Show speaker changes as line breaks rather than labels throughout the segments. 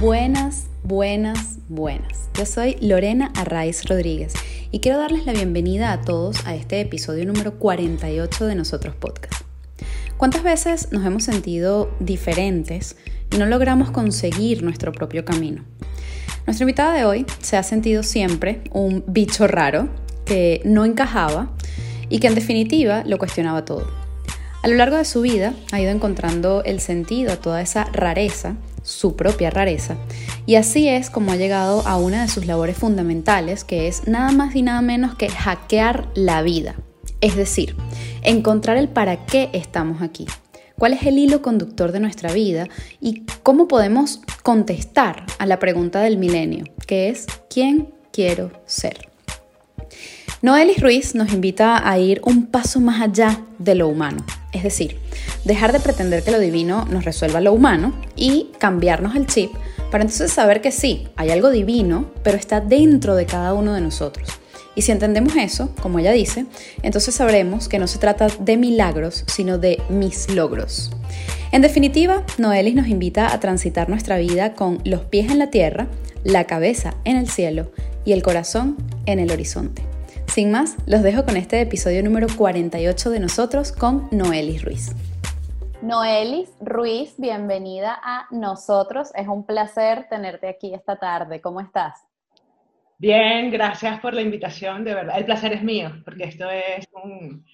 Buenas, buenas, buenas. Yo soy Lorena Arraiz Rodríguez y quiero darles la bienvenida a todos a este episodio número 48 de Nosotros Podcast. ¿Cuántas veces nos hemos sentido diferentes y no logramos conseguir nuestro propio camino? Nuestra invitada de hoy se ha sentido siempre un bicho raro que no encajaba y que en definitiva lo cuestionaba todo. A lo largo de su vida ha ido encontrando el sentido a toda esa rareza su propia rareza. Y así es como ha llegado a una de sus labores fundamentales, que es nada más y nada menos que hackear la vida. Es decir, encontrar el para qué estamos aquí, cuál es el hilo conductor de nuestra vida y cómo podemos contestar a la pregunta del milenio, que es ¿quién quiero ser? Noelis Ruiz nos invita a ir un paso más allá de lo humano, es decir, dejar de pretender que lo divino nos resuelva lo humano y cambiarnos el chip para entonces saber que sí, hay algo divino, pero está dentro de cada uno de nosotros. Y si entendemos eso, como ella dice, entonces sabremos que no se trata de milagros, sino de mis logros. En definitiva, Noelis nos invita a transitar nuestra vida con los pies en la tierra, la cabeza en el cielo y el corazón en el horizonte. Sin más, los dejo con este episodio número 48 de nosotros con Noelis Ruiz. Noelis Ruiz, bienvenida a nosotros. Es un placer tenerte aquí esta tarde. ¿Cómo estás?
Bien, gracias por la invitación, de verdad. El placer es mío, porque esto es un,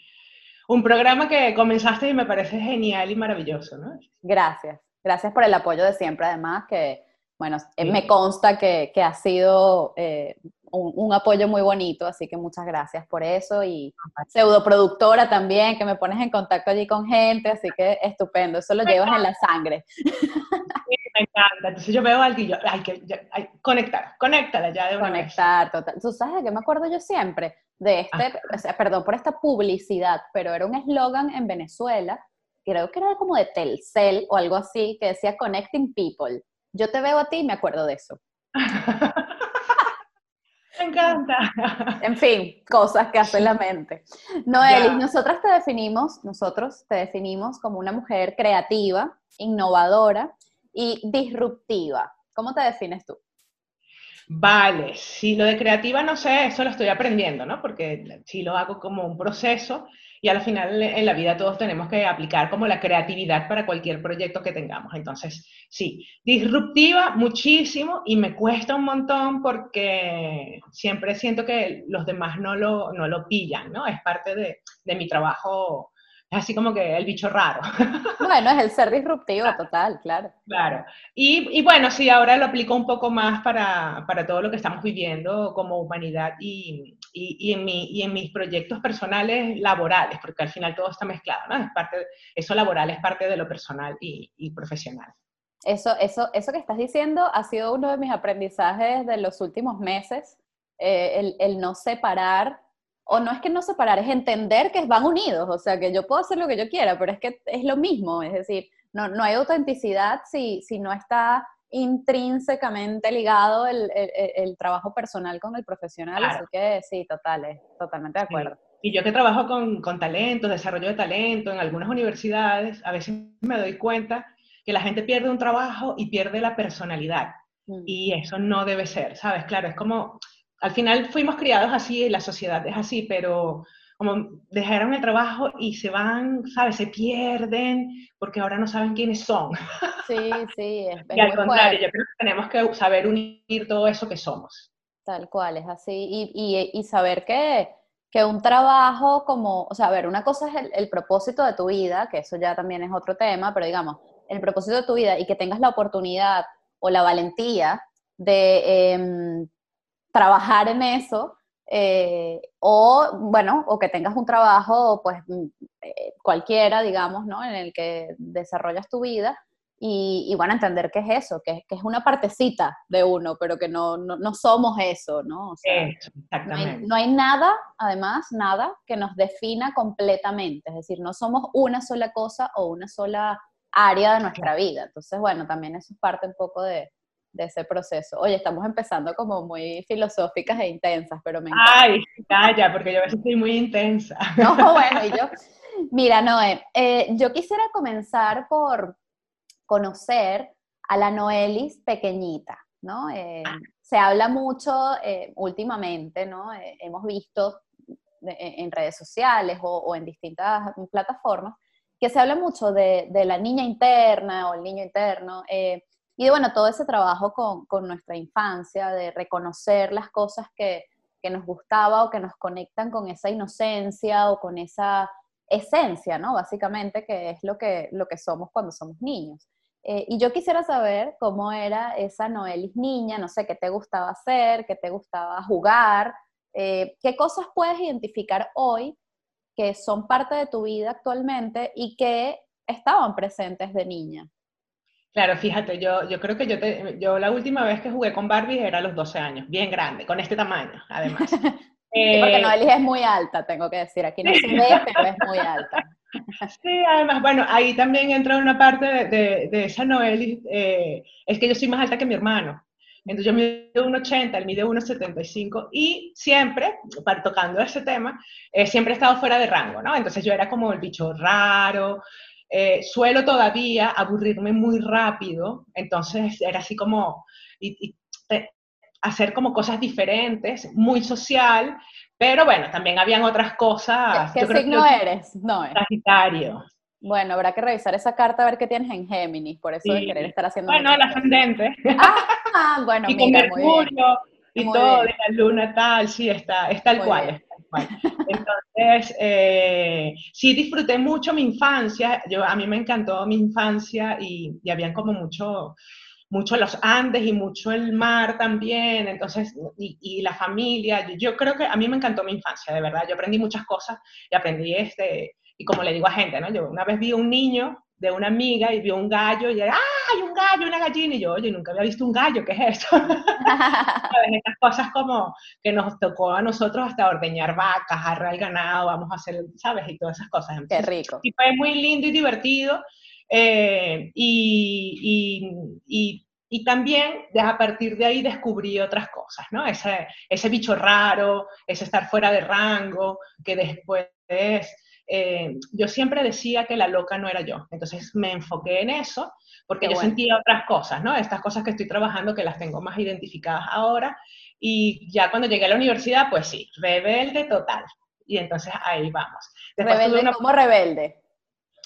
un programa que comenzaste y me parece genial y maravilloso, ¿no?
Gracias, gracias por el apoyo de siempre, además, que, bueno, me consta que, que ha sido eh, un, apoyo muy bonito, así que muchas gracias por eso. Y pseudoproductora también, que me pones en contacto allí con gente, así que estupendo, eso lo llevas en la sangre.
me encanta, entonces yo veo algo y yo, hay que conectar, conéctala ya de una
Conectar, total. ¿Tú sabes de qué me acuerdo yo siempre? De este, perdón por esta publicidad, pero era un eslogan en Venezuela, creo que era como de Telcel o algo así, que decía Connecting People. Yo te veo a ti y me acuerdo de eso.
Me encanta.
En fin, cosas que hace la mente. Noelis, nosotras te definimos, nosotros te definimos como una mujer creativa, innovadora y disruptiva. ¿Cómo te defines tú?
Vale, si lo de creativa no sé, eso lo estoy aprendiendo, ¿no? Porque si lo hago como un proceso y al final en la vida todos tenemos que aplicar como la creatividad para cualquier proyecto que tengamos. Entonces, sí, disruptiva muchísimo y me cuesta un montón porque siempre siento que los demás no lo, no lo pillan, ¿no? Es parte de, de mi trabajo así como que el bicho raro.
Bueno, es el ser disruptivo total, claro.
Claro. Y, bueno, sí, ahora lo aplico un poco más para, todo lo que estamos viviendo como humanidad y, en mi, en mis proyectos personales laborales, porque al final todo está mezclado, ¿no? Es parte, eso laboral es parte de lo personal y, profesional.
Eso, eso, eso que estás diciendo ha sido uno de mis aprendizajes de los últimos meses, eh, el, el no separar o no es que no separar, es entender que van unidos, o sea, que yo puedo hacer lo que yo quiera, pero es que es lo mismo, es decir, no, no hay autenticidad si, si no está intrínsecamente ligado el, el, trabajo personal con el profesional, así que sí, total, totalmente de acuerdo.
Y yo que trabajo con, con talento, desarrollo de talento en algunas universidades, a veces me doy cuenta que la gente pierde un trabajo y pierde la personalidad. Mm. Y eso no debe ser, ¿sabes? Claro, es como, al final fuimos criados así, la sociedad es así, pero como dejaron el trabajo y se van, ¿sabes? Se pierden porque ahora no saben quiénes son.
Sí, sí,
es, y al contrario, yo creo que tenemos que saber unir todo eso que somos.
Tal cual, es así. Y, y, y saber que, que, un trabajo como, o sea, a ver, una cosa es el, propósito de tu vida, que eso ya también es otro tema, pero digamos, el propósito de tu vida y que tengas la oportunidad o la valentía de... Em, trabajar en eso, eh, o bueno, o que tengas un trabajo, pues mm, eh, cualquiera, digamos, ¿no? En el que desarrollas tu vida y, bueno, entender qué es eso, que, que, es una partecita de uno, pero que no, no, somos eso, ¿no? O sea,
exactamente.
No hay, nada, además, nada que nos defina completamente, es decir, no somos una sola cosa o una sola área de nuestra vida. Entonces, bueno, también eso es parte un poco de, de ese proceso. Oye, estamos empezando como muy filosóficas e intensas, pero me encanta.
Ay, calla, porque yo a veces estoy muy intensa.
No, bueno, y yo, mira, Noé, eh, yo quisiera comenzar por conocer a la Noelis pequeñita, ¿no? Eh, ah. Se habla mucho eh, últimamente, ¿no? Eh, hemos visto en redes sociales o, en distintas plataformas que se habla mucho de, la niña interna o el niño interno. Y de, bueno, todo ese trabajo con, con, nuestra infancia, de reconocer las cosas que, que nos gustaba o que nos conectan con esa inocencia o con esa esencia, ¿no? Básicamente, que es lo que, lo que somos cuando somos niños. Eh, y yo quisiera saber cómo era esa Noelis niña, no sé, qué te gustaba hacer, qué te gustaba jugar, eh, qué cosas puedes identificar hoy que son parte de tu vida actualmente y que estaban presentes de niña.
Claro, fíjate, yo, yo creo que yo, te, yo la última vez que jugué con Barbie era a los 12 años, bien grande, con este tamaño, además.
sí, porque Noelis es muy alta, tengo que decir, aquí no se ve, pero es muy alta.
Sí, además, bueno, ahí también entra una parte de, de, esa Noelis, eh, es que yo soy más alta que mi hermano. Entonces yo mido 1,80, él mide 1,75 y siempre, para, tocando ese tema, eh, siempre he estado fuera de rango, ¿no? Entonces yo era como el bicho raro, eh, suelo todavía aburrirme muy rápido, entonces era así como y, hacer como cosas diferentes, muy social, pero bueno, también habían otras cosas.
¿Qué, signo eres?
No, Sagitario.
Bueno, habrá que revisar esa carta a ver qué tienes en Géminis, por eso de querer estar haciendo.
Bueno, el ascendente.
Ah, bueno,
y mira, con Mercurio y todo, de la luna tal, sí, está, es tal cual. Entonces, eh, sí disfruté mucho mi infancia, yo, a mí me encantó mi infancia y, y habían como mucho, mucho los Andes y mucho el mar también, entonces, y, la familia. Yo, creo que a mí me encantó mi infancia, de verdad. Yo aprendí muchas cosas y aprendí este, y como le digo a gente, ¿no? Yo una vez vi un niño de una amiga y vio un gallo y era, ¡ah, hay un gallo, una gallina! Y yo, oye, nunca había visto un gallo, ¿qué es esto? Estas cosas como que nos tocó a nosotros hasta ordeñar vacas, arrar el ganado, vamos a hacer, ¿sabes? Y todas esas cosas.
Qué rico.
Y fue muy lindo y divertido. Eh, y, y, y, también a partir de ahí descubrí otras cosas, ¿no? Ese, ese bicho raro, ese estar fuera de rango, que después eh, yo siempre decía que la loca no era yo. Entonces me enfoqué en eso porque yo sentía otras cosas, ¿no? Estas cosas que estoy trabajando que las tengo más identificadas ahora. Y ya cuando llegué a la universidad, pues sí, rebelde total. Y entonces ahí vamos.
rebelde como rebelde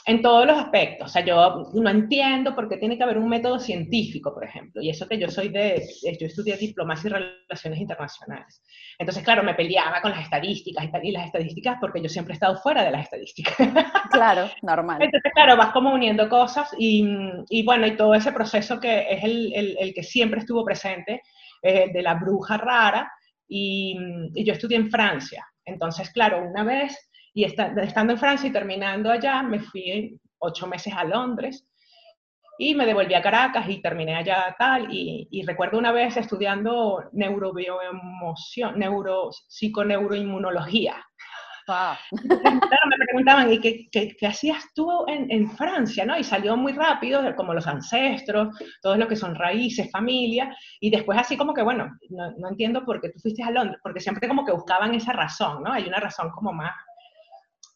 en todos los aspectos. O sea, yo no entiendo por qué tiene que haber un método científico, por ejemplo. Y eso que yo soy de, yo estudié diplomacia y relaciones internacionales. Entonces, claro, me peleaba con las estadísticas y, tal, y las estadísticas porque yo siempre he estado fuera de las estadísticas.
Claro, normal.
Entonces, claro, vas como uniendo cosas y, y bueno, y todo ese proceso que es el, el, el que siempre estuvo presente, eh, de la bruja rara, y, y yo estudié en Francia. Entonces, claro, una vez y estando en Francia y terminando allá, me fui ocho meses a Londres y me devolví a Caracas y terminé allá tal. Y, recuerdo una vez estudiando neurobioemoción, neuro, psiconeuroinmunología. Wow. me preguntaban, ¿y qué, qué, hacías tú en, en, Francia? ¿no? Y salió muy rápido, como los ancestros, todo lo que son raíces, familia, y después así como que, bueno, no, no, entiendo por qué tú fuiste a Londres, porque siempre como que buscaban esa razón, ¿no? Hay una razón como más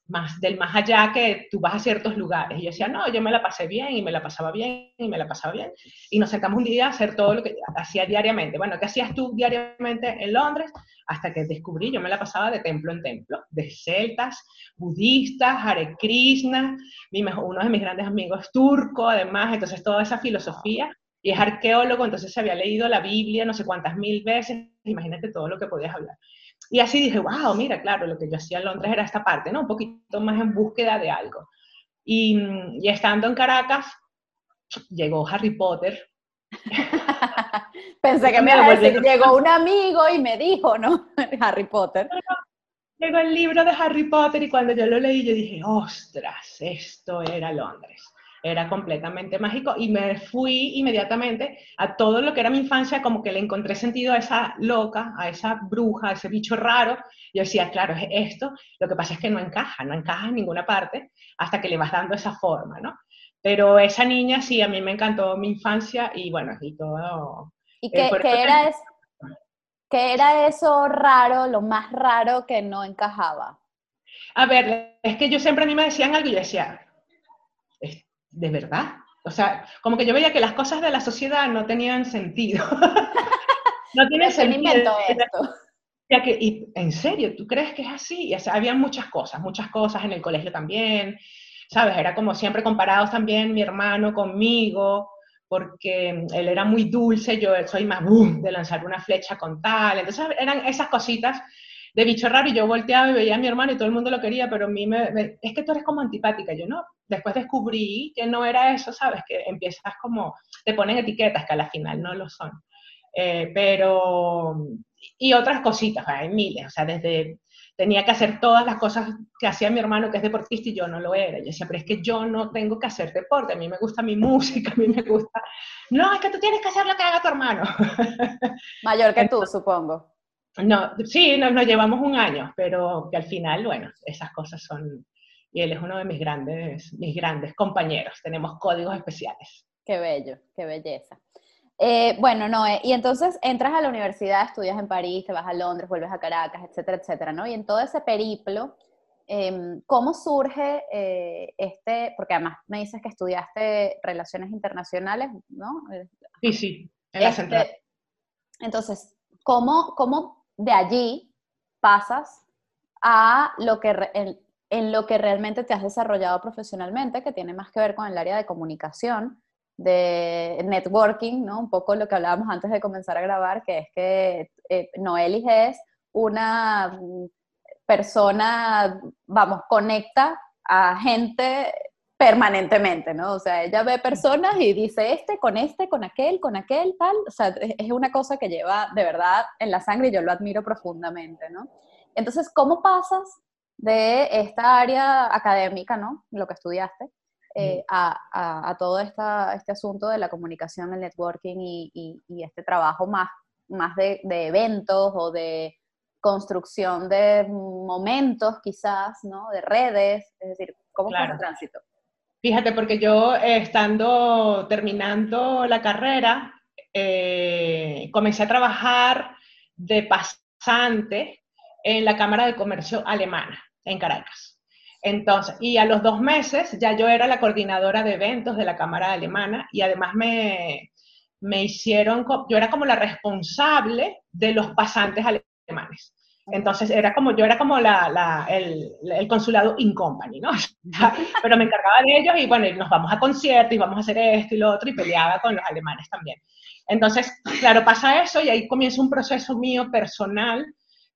más del más allá que tú vas a ciertos lugares. Y yo decía, no, yo me la pasé bien y me la pasaba bien y me la pasaba bien. Y nos sentamos un día a hacer todo lo que hacía diariamente. Bueno, ¿qué hacías tú diariamente en Londres? Hasta que descubrí, yo me la pasaba de templo en templo, de celtas, budistas, Hare Krishna, uno de mis grandes amigos turco, además, entonces toda esa filosofía. Y es arqueólogo, entonces se había leído la Biblia no sé cuántas mil veces, imagínate todo lo que podías hablar. Y así dije, wow, mira, claro, lo que yo hacía en Londres era esta parte, ¿no? Un poquito más en búsqueda de algo. Y, y estando en Caracas, llegó Harry Potter.
Pensé que me iba a decir, llegó un amigo y me dijo, ¿no? Harry Potter.
Llegó el libro de Harry Potter y cuando yo lo leí, yo dije, ostras, esto era Londres era completamente mágico y me fui inmediatamente a todo lo que era mi infancia, como que le encontré sentido a esa loca, a esa bruja, a ese bicho raro. Yo decía, claro, es esto, lo que pasa es que no encaja, no encaja en ninguna parte hasta que le vas dando esa forma, ¿no? Pero esa niña sí, a mí me encantó mi infancia y bueno, y todo...
¿Y qué, era, qué era eso raro, lo más raro que no encajaba?
A ver, es que yo siempre a mí me decían algo y yo decía, ¿de verdad? O sea, como que yo veía que las cosas de la sociedad no tenían sentido. no tiene sentido. esto? Ya que, y, ¿En serio? ¿Tú crees que es así? Y, había muchas cosas, muchas cosas en el colegio también, ¿sabes? Era como siempre comparados también mi hermano conmigo, porque él era muy dulce, yo soy más boom, de lanzar una flecha con tal. Entonces eran esas cositas de bicho raro y yo volteaba y veía a mi hermano y todo el mundo lo quería, pero a mí me, es que tú eres como antipática. Yo no, después descubrí que no era eso, ¿sabes? Que empiezas como, te ponen etiquetas que a la final no lo son. Eh, pero, y otras cositas, hay miles, o sea, desde tenía que hacer todas las cosas que hacía mi hermano, que es deportista, y yo no lo era. Yo decía, pero es que yo no tengo que hacer deporte, a mí me gusta mi música, a mí me gusta... No, es que tú tienes que hacer lo que haga tu hermano.
Mayor que tú, supongo.
No, sí, nos, nos llevamos un año, pero que al final, bueno, esas cosas son... Y él es uno de mis grandes, mis grandes compañeros. Tenemos códigos especiales.
Qué bello, qué belleza. Eh, bueno, no, y entonces entras a la universidad, estudias en París, te vas a Londres, vuelves a Caracas, etcétera, etcétera, ¿no? Y en todo ese periplo, em, ¿cómo surge eh, este, porque además me dices que estudiaste relaciones internacionales, ¿no?
Sí, sí, en la este, central.
Entonces, ¿cómo, ¿cómo de allí pasas a lo que en lo que realmente te has desarrollado profesionalmente, que tiene más que ver con el área de comunicación? de networking, ¿no? Un poco lo que hablábamos antes de comenzar a grabar, que es que eh, Noelis es una persona, vamos, conecta a gente permanentemente, ¿no? O sea, ella ve personas y dice este, con este, con aquel, con aquel, tal. O sea, es una cosa que lleva de verdad en la sangre y yo lo admiro profundamente, ¿no? Entonces, ¿cómo pasas de esta área académica, ¿no? Lo que estudiaste, eh, a, todo esta, este asunto de la comunicación, el networking y, este trabajo más, más de, eventos o de construcción de momentos quizás, ¿no? De redes, es decir, ¿cómo fue el tránsito?
Fíjate, porque yo eh, estando terminando la carrera, eh, comencé a trabajar de pasante en la Cámara de Comercio Alemana, en Caracas. Entonces, y a los dos meses ya yo era la coordinadora de eventos de la Cámara Alemana y además me, me hicieron, yo era como la responsable de los pasantes alemanes. Entonces era como, yo era como la, la, el, el, consulado in company, ¿no? Pero me encargaba de ellos y bueno, nos vamos a conciertos y vamos a hacer esto y lo otro y peleaba con los alemanes también. Entonces, claro, pasa eso y ahí comienza un proceso mío personal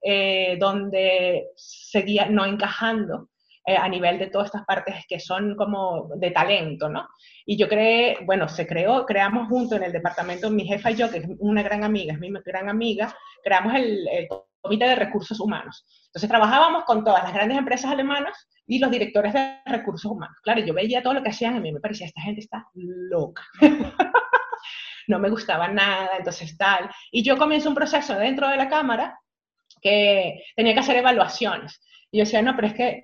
eh, donde seguía no encajando eh, a nivel de todas estas partes que son como de talento, ¿no? Y yo creé, bueno, se creó, creamos junto en el departamento, mi jefa y yo, que es una gran amiga, es mi gran amiga, creamos el, Comité de Recursos Humanos. Entonces trabajábamos con todas las grandes empresas alemanas y los directores de recursos humanos. Claro, yo veía todo lo que hacían a mí me parecía, esta gente está loca. no me gustaba nada, entonces tal. Y yo comienzo un proceso dentro de la Cámara que tenía que hacer evaluaciones. Y yo decía, no, pero es que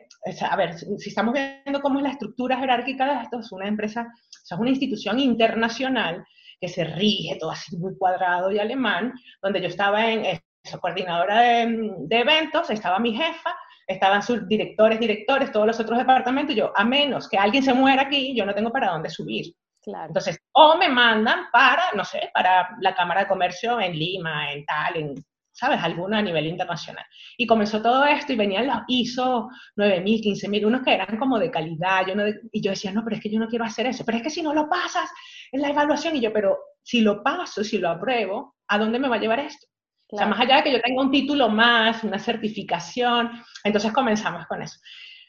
a ver, si estamos viendo cómo es la estructura jerárquica de esto, es una empresa, es una institución internacional que se rige todo así muy cuadrado y alemán, donde yo estaba en eso, coordinadora de, de, eventos, estaba mi jefa, estaban sus directores, directores, todos los otros departamentos, y yo, a menos que alguien se muera aquí, yo no tengo para dónde subir. Claro. Entonces, o me mandan para, no sé, para la Cámara de Comercio en Lima, en tal, en ¿sabes? Alguno a nivel internacional. Y comenzó todo esto y venían los ISO 9000, 15000, unos que eran como de calidad. Yo no, y yo decía, no, pero es que yo no quiero hacer eso. Pero es que si no lo pasas en la evaluación, y yo, pero si lo paso, si lo apruebo, ¿a dónde me va a llevar esto? O sea, más allá de que yo tenga un título más, una certificación, entonces comenzamos con eso.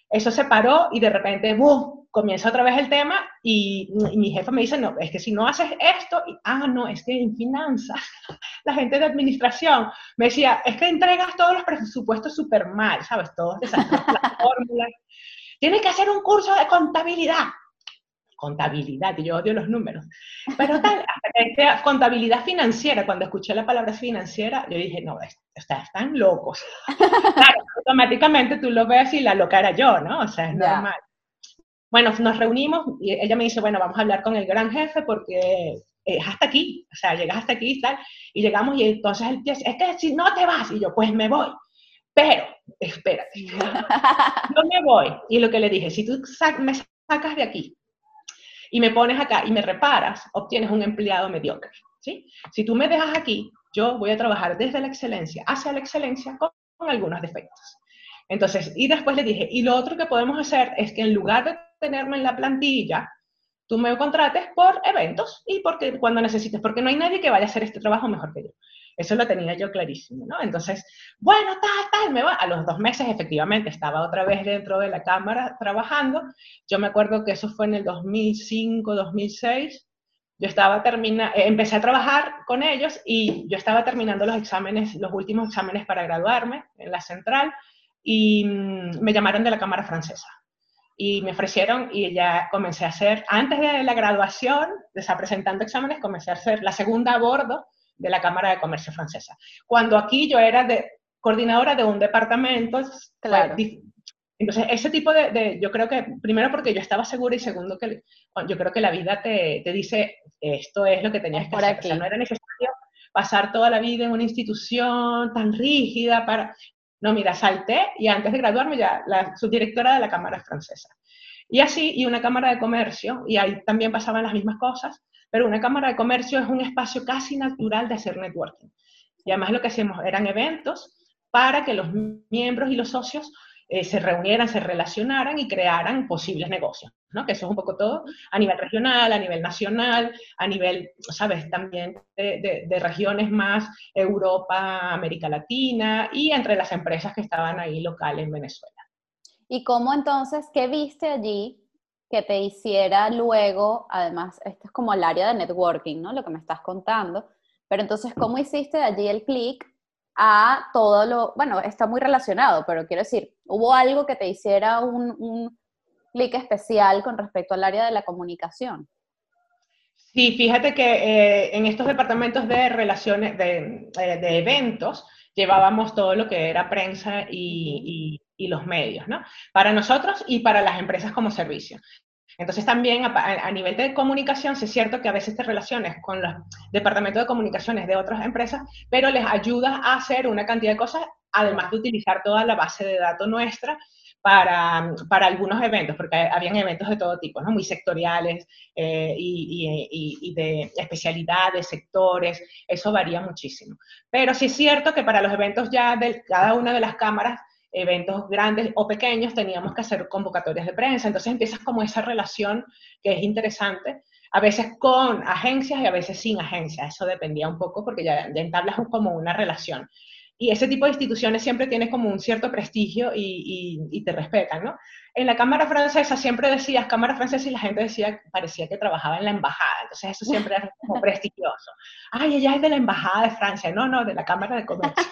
Eso se paró y de repente, ¡bum! Comienza otra vez el tema y, mi jefa me dice, no, es que si no haces esto, y, ah, no, es que en finanzas, la gente de administración me decía, es que entregas todos los presupuestos súper mal, ¿sabes? Todos esas fórmulas. Tienes que hacer un curso de contabilidad contabilidad, y yo odio los números. Pero tal, hasta contabilidad financiera, cuando escuché la palabra financiera, yo dije, no, están locos. claro, automáticamente tú lo ves y la loca era yo, ¿no? O sea, es normal. Bueno, nos reunimos y ella me dice, bueno, vamos a hablar con el gran jefe porque es hasta aquí, o sea, llegas hasta aquí y tal, y llegamos y entonces él dice, es que si no te vas, y yo, pues me voy. Pero, espérate, yo me voy. Y lo que le dije, si tú me sacas de aquí y me pones acá y me reparas, obtienes un empleado mediocre. ¿sí? Si tú me dejas aquí, yo voy a trabajar desde la excelencia hacia la excelencia con, algunos defectos. Entonces, y después le dije, y lo otro que podemos hacer es que en lugar de tenerme en la plantilla, tú me contrates por eventos y porque cuando necesites, porque no hay nadie que vaya a hacer este trabajo mejor que yo. Eso lo tenía yo clarísimo, ¿no? Entonces, bueno, tal, tal, me va. A los dos meses, efectivamente, estaba otra vez dentro de la cámara trabajando. Yo me acuerdo que eso fue en el 2005, 2006. Yo estaba terminando, eh, empecé a trabajar con ellos y yo estaba terminando los exámenes, los últimos exámenes para graduarme en la central y mm, me llamaron de la Cámara Francesa y me ofrecieron y ya comencé a hacer, antes de la graduación, de presentando exámenes, comencé a hacer la segunda a bordo de la Cámara de Comercio Francesa. Cuando aquí yo era de, coordinadora de un departamento, claro. entonces ese tipo de, yo creo que, primero porque yo estaba segura y segundo que yo creo que la vida te, te dice, esto es lo que tenías que hacer. O sea, no era necesario pasar toda la vida en una institución tan rígida para... No, mira, salté y antes de graduarme ya la subdirectora de la Cámara Francesa. Y así, y una Cámara de Comercio, y ahí también pasaban las mismas cosas, pero una Cámara de Comercio es un espacio casi natural de hacer networking. Y además lo que hacemos eran eventos para que los miembros y los socios eh, se reunieran, se relacionaran y crearan posibles negocios, ¿no? Que eso es un poco todo a nivel regional, a nivel nacional, a nivel, ¿sabes? También de, regiones más Europa, América Latina y entre las empresas que estaban ahí local en Venezuela.
¿Y cómo entonces, qué viste allí que te hiciera luego, además, esto es como el área de networking, ¿no? Lo que me estás contando, pero entonces, ¿cómo hiciste allí el clic a todo lo, bueno, está muy relacionado, pero quiero decir, ¿hubo algo que te hiciera un, un clic especial con respecto al área de la comunicación?
Sí, fíjate que eh, en estos departamentos de relaciones, de, eh, de, eventos, llevábamos todo lo que era prensa y, y, y, los medios, ¿no? Para nosotros y para las empresas como servicio. Entonces también a, nivel de comunicación, es cierto que a veces te relaciones con los departamentos de comunicaciones de otras empresas, pero les ayudas a hacer una cantidad de cosas, además de utilizar toda la base de datos nuestra para, para algunos eventos, porque habían eventos de todo tipo, ¿no? muy sectoriales eh, y, y, y, de especialidades, sectores, eso varía muchísimo. Pero sí es cierto que para los eventos ya de cada una de las cámaras eventos grandes o pequeños, teníamos que hacer convocatorias de prensa. Entonces empiezas como esa relación que es interesante, a veces con agencias y a veces sin agencias. Eso dependía un poco porque ya, entablas como una relación. Y ese tipo de instituciones siempre tiene como un cierto prestigio y, y, te respetan, ¿no? En la Cámara Francesa siempre decías Cámara Francesa y la gente decía, parecía que trabajaba en la embajada, entonces eso siempre era como prestigioso. Ay, ella es de la Embajada de Francia, no, no, de la Cámara de Comercio.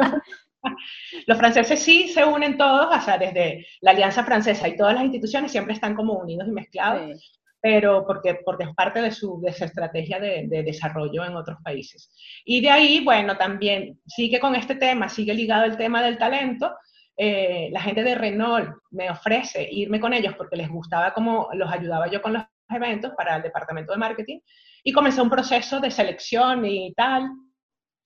Los franceses sí se unen todos, o sea, desde la Alianza Francesa y todas las instituciones siempre están como unidos y mezclados, pero porque, porque es parte de su, de su estrategia de, de, desarrollo en otros países. Y de ahí, bueno, también sigue con este tema, sigue ligado el tema del talento. Eh, la gente de Renault me ofrece irme con ellos porque les gustaba cómo los ayudaba yo con los eventos para el departamento de marketing y comenzó un proceso de selección y tal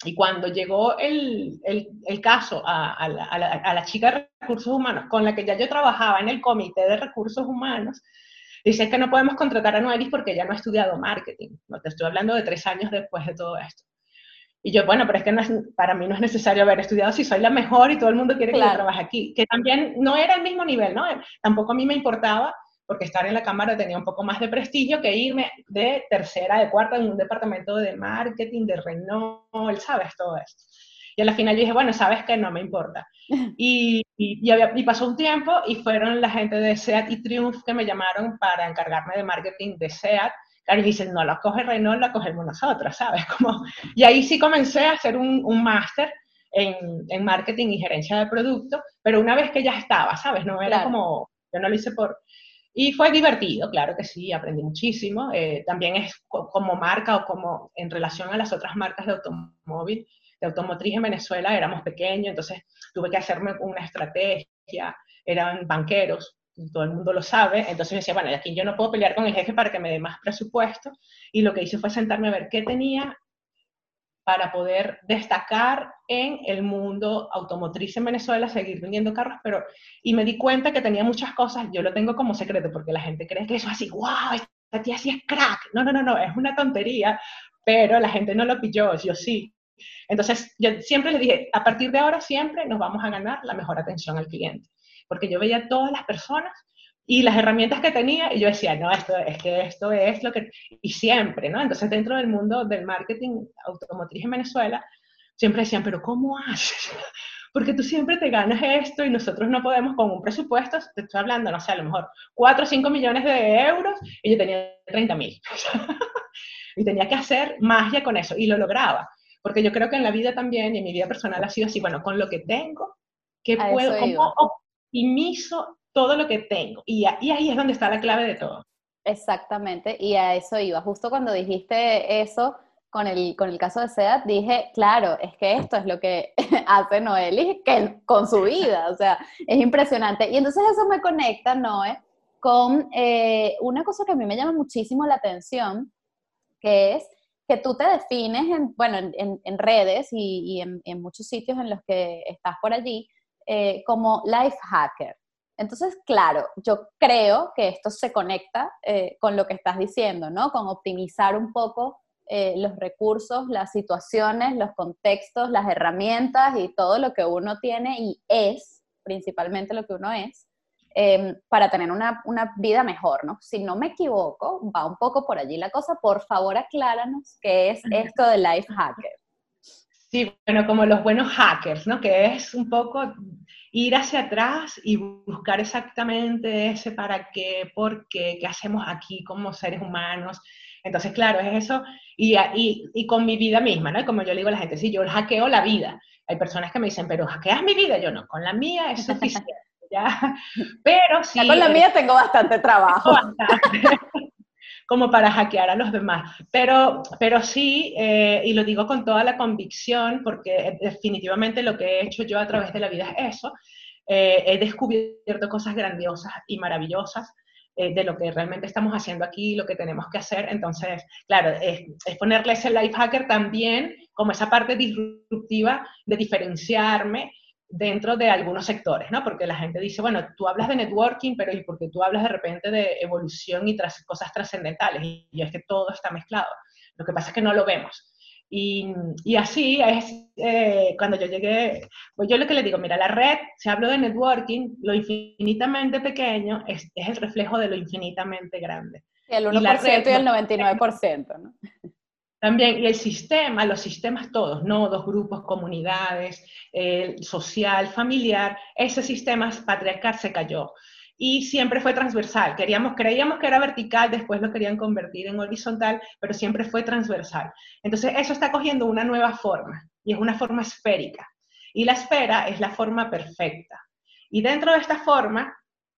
y cuando llegó el, el, el caso a, a, la, a, la, chica de recursos humanos, con la que ya yo trabajaba en el comité de recursos humanos, dice que no podemos contratar a Noelis porque ella no ha estudiado marketing. No te estoy hablando de tres años después de todo esto. Y yo, bueno, pero es que no es, para mí no es necesario haber estudiado si soy la mejor y todo el mundo quiere que yo trabaje aquí. Que también no era el mismo nivel, ¿no? Tampoco a mí me importaba porque estar en la Cámara tenía un poco más de prestigio que irme de tercera, de cuarta en un departamento de marketing, de Renault, ¿sabes? Todo esto. Y a la final yo dije, bueno, sabes que no me importa. Y, y, había, y, pasó un tiempo y fueron la gente de SEAT y Triumph que me llamaron para encargarme de marketing de SEAT. Claro, y dicen, no, lo coge Renault, lo cogemos nosotros, ¿sabes? Como, y ahí sí comencé a hacer un, un máster en, en, marketing y gerencia de producto, pero una vez que ya estaba, ¿sabes? No era como, yo no lo hice por, y fue divertido, claro que sí, aprendí muchísimo. Eh, también es como marca o como en relación a las otras marcas de automóvil, de automotriz en Venezuela, éramos pequeños, entonces tuve que hacerme una estrategia, eran banqueros, todo el mundo lo sabe, entonces decía, bueno, aquí yo no puedo pelear con el jefe para que me dé más presupuesto, y lo que hice fue sentarme a ver qué tenía para poder destacar en el mundo automotriz en Venezuela, seguir vendiendo carros, pero, y me di cuenta que tenía muchas cosas, yo lo tengo como secreto, porque la gente cree que eso es así, wow, esta tía sí es crack. No, no, no, no, es una tontería, pero la gente no lo pilló, yo sí. Entonces, yo siempre le dije, a partir de ahora siempre nos vamos a ganar la mejor atención al cliente, porque yo veía todas las personas y las herramientas que tenía y yo decía, no, esto es que esto es lo que, y siempre, ¿no? Entonces, dentro del mundo del marketing automotriz en Venezuela, siempre decían, pero ¿cómo haces? Porque tú siempre te ganas esto y nosotros no podemos con un presupuesto, te estoy hablando, no sé, a lo mejor 4 o 5 millones de euros y yo tenía 30 mil. y tenía que hacer magia con eso y lo lograba. Porque yo creo que en la vida también y en mi vida personal ha sido así, bueno, con lo que tengo, ¿qué puedo, cómo optimizo todo lo que tengo? Y, y ahí es donde está la clave de todo.
Exactamente, y a eso iba. Justo cuando dijiste eso, con el, con el caso de SEAT, dije, claro, es que esto es lo que hace Noeli que, con su vida, o sea, es impresionante. Y entonces eso me conecta, Noé, con eh, una cosa que a mí me llama muchísimo la atención, que es que tú te defines, en, bueno, en, redes y, en, muchos sitios en los que estás por allí, eh, como life hacker. Entonces, claro, yo creo que esto se conecta eh, con lo que estás diciendo, ¿no? Con optimizar un poco eh, los recursos, las situaciones, los contextos, las herramientas y todo lo que uno tiene y es, principalmente lo que uno es, Em, para tener una, una, vida mejor, ¿no? Si no me equivoco, va un poco por allí la cosa. Por favor, acláranos qué es esto de Life Hacker.
Sí, bueno, como los buenos hackers, ¿no? Que es un poco ir hacia atrás y buscar exactamente ese para qué, por qué, qué hacemos aquí como seres humanos. Entonces, claro, es eso. Y, y, y con mi vida misma, ¿no? Como yo le digo a la gente, sí, yo hackeo la vida. Hay personas que me dicen, pero hackeas mi vida. Yo no, con la mía es suficiente. ¿Ya? Pero sí.
con la mía tengo bastante trabajo.
como para hackear a los demás. Pero, pero sí, eh, y lo digo con toda la convicción, porque definitivamente lo que he hecho yo a través de la vida es eso, eh, he descubierto cosas grandiosas y maravillosas eh, de lo que realmente estamos haciendo aquí, lo que tenemos que hacer. Entonces, claro, es, es ponerle ese life hacker también como esa parte disruptiva de diferenciarme dentro de algunos sectores, ¿no? Porque la gente dice, bueno, tú hablas de networking, pero ¿y porque tú hablas de repente de evolución y tras, cosas trascendentales? Y, es que todo está mezclado. Lo que pasa es que no lo vemos. Y, y así es eh, cuando yo llegué, pues yo lo que le digo, mira, la red, si hablo de networking, lo infinitamente pequeño es, es el reflejo de lo infinitamente grande.
Y el 1% y, red, y el 99%, ¿no?
También, y el sistema, los sistemas todos, nodos, grupos, comunidades, social, familiar, ese sistema patriarcal se cayó. Y siempre fue transversal. Queríamos, creíamos que era vertical, después lo querían convertir en horizontal, pero siempre fue transversal. Entonces, eso está cogiendo una nueva forma, y es una forma esférica. Y la esfera es la forma perfecta. Y dentro de esta forma,